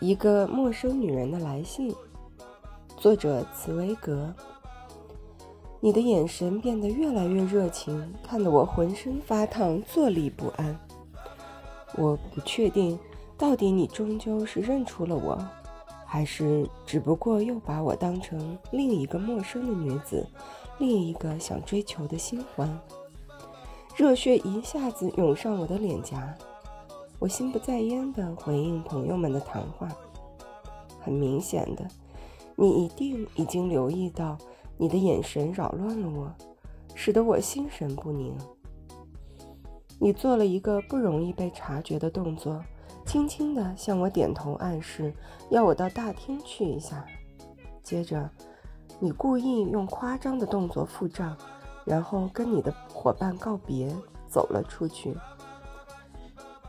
一个陌生女人的来信，作者茨威格。你的眼神变得越来越热情，看得我浑身发烫，坐立不安。我不确定，到底你终究是认出了我，还是只不过又把我当成另一个陌生的女子，另一个想追求的新欢。热血一下子涌上我的脸颊。我心不在焉地回应朋友们的谈话。很明显的，你一定已经留意到，你的眼神扰乱了我，使得我心神不宁。你做了一个不容易被察觉的动作，轻轻地向我点头暗示，要我到大厅去一下。接着，你故意用夸张的动作付账，然后跟你的伙伴告别，走了出去。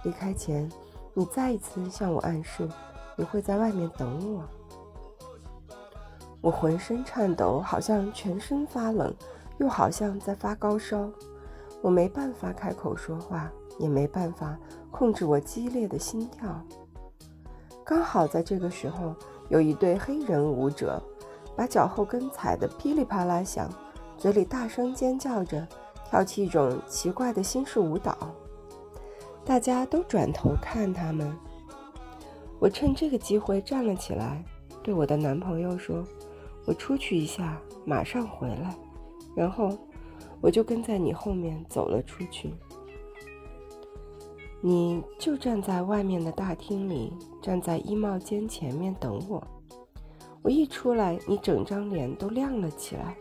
离开前，你再一次向我暗示，你会在外面等我。我浑身颤抖，好像全身发冷，又好像在发高烧。我没办法开口说话，也没办法控制我激烈的心跳。刚好在这个时候，有一对黑人舞者，把脚后跟踩得噼里啪啦响，嘴里大声尖叫着，跳起一种奇怪的新式舞蹈。大家都转头看他们。我趁这个机会站了起来，对我的男朋友说：“我出去一下，马上回来。”然后我就跟在你后面走了出去。你就站在外面的大厅里，站在衣帽间前面等我。我一出来，你整张脸都亮了起来，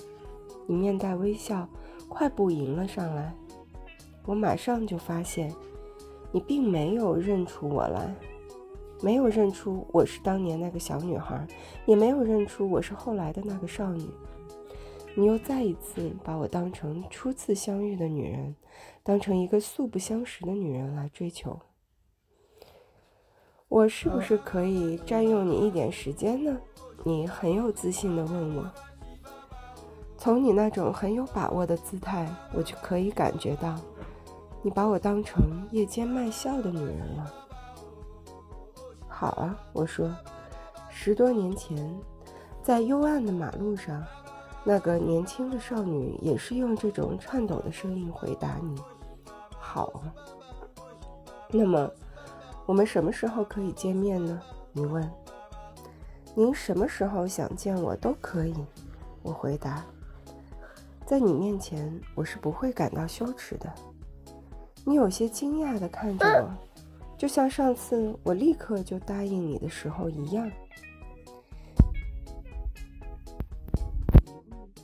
你面带微笑，快步迎了上来。我马上就发现。你并没有认出我来，没有认出我是当年那个小女孩，也没有认出我是后来的那个少女。你又再一次把我当成初次相遇的女人，当成一个素不相识的女人来追求。我是不是可以占用你一点时间呢？你很有自信地问我。从你那种很有把握的姿态，我就可以感觉到。你把我当成夜间卖笑的女人了。好啊，我说，十多年前，在幽暗的马路上，那个年轻的少女也是用这种颤抖的声音回答你：“好啊。”那么，我们什么时候可以见面呢？你问。您什么时候想见我都可以，我回答。在你面前，我是不会感到羞耻的。你有些惊讶地看着我，就像上次我立刻就答应你的时候一样。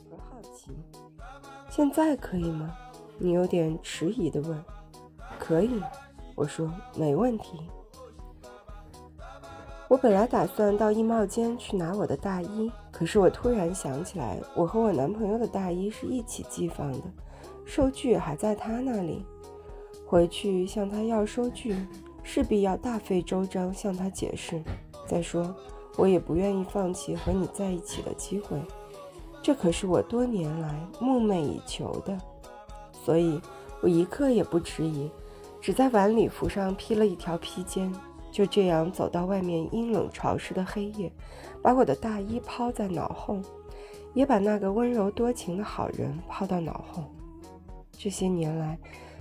我好奇，现在可以吗？你有点迟疑地问。可以，我说没问题。我本来打算到衣帽间去拿我的大衣，可是我突然想起来，我和我男朋友的大衣是一起寄放的，收据还在他那里。回去向他要收据，势必要大费周章向他解释。再说，我也不愿意放弃和你在一起的机会，这可是我多年来梦寐以求的。所以，我一刻也不迟疑，只在晚礼服上披了一条披肩，就这样走到外面阴冷潮湿的黑夜，把我的大衣抛在脑后，也把那个温柔多情的好人抛到脑后。这些年来。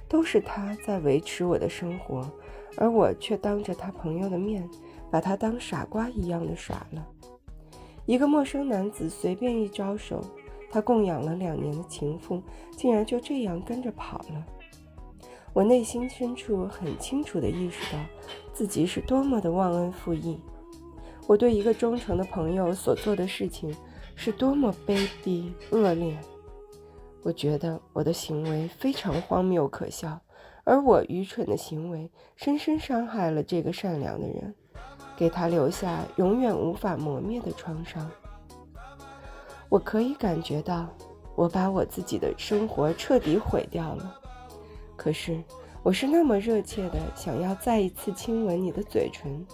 都是他在维持我的生活，而我却当着他朋友的面，把他当傻瓜一样的耍了。一个陌生男子随便一招手，他供养了两年的情妇，竟然就这样跟着跑了。我内心深处很清楚地意识到，自己是多么的忘恩负义。我对一个忠诚的朋友所做的事情，是多么卑鄙恶劣。我觉得我的行为非常荒谬可笑，而我愚蠢的行为深深伤害了这个善良的人，给他留下永远无法磨灭的创伤。我可以感觉到，我把我自己的生活彻底毁掉了。可是，我是那么热切的想要再一次亲吻你的嘴唇，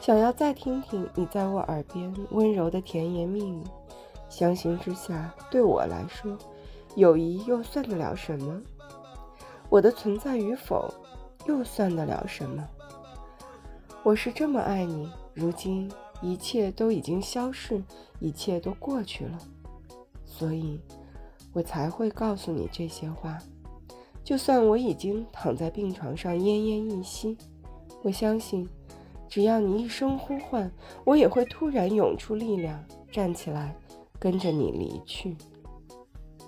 想要再听听你在我耳边温柔的甜言蜜语。相形之下，对我来说，友谊又算得了什么？我的存在与否又算得了什么？我是这么爱你，如今一切都已经消逝，一切都过去了，所以，我才会告诉你这些话。就算我已经躺在病床上奄奄一息，我相信，只要你一声呼唤，我也会突然涌出力量，站起来，跟着你离去。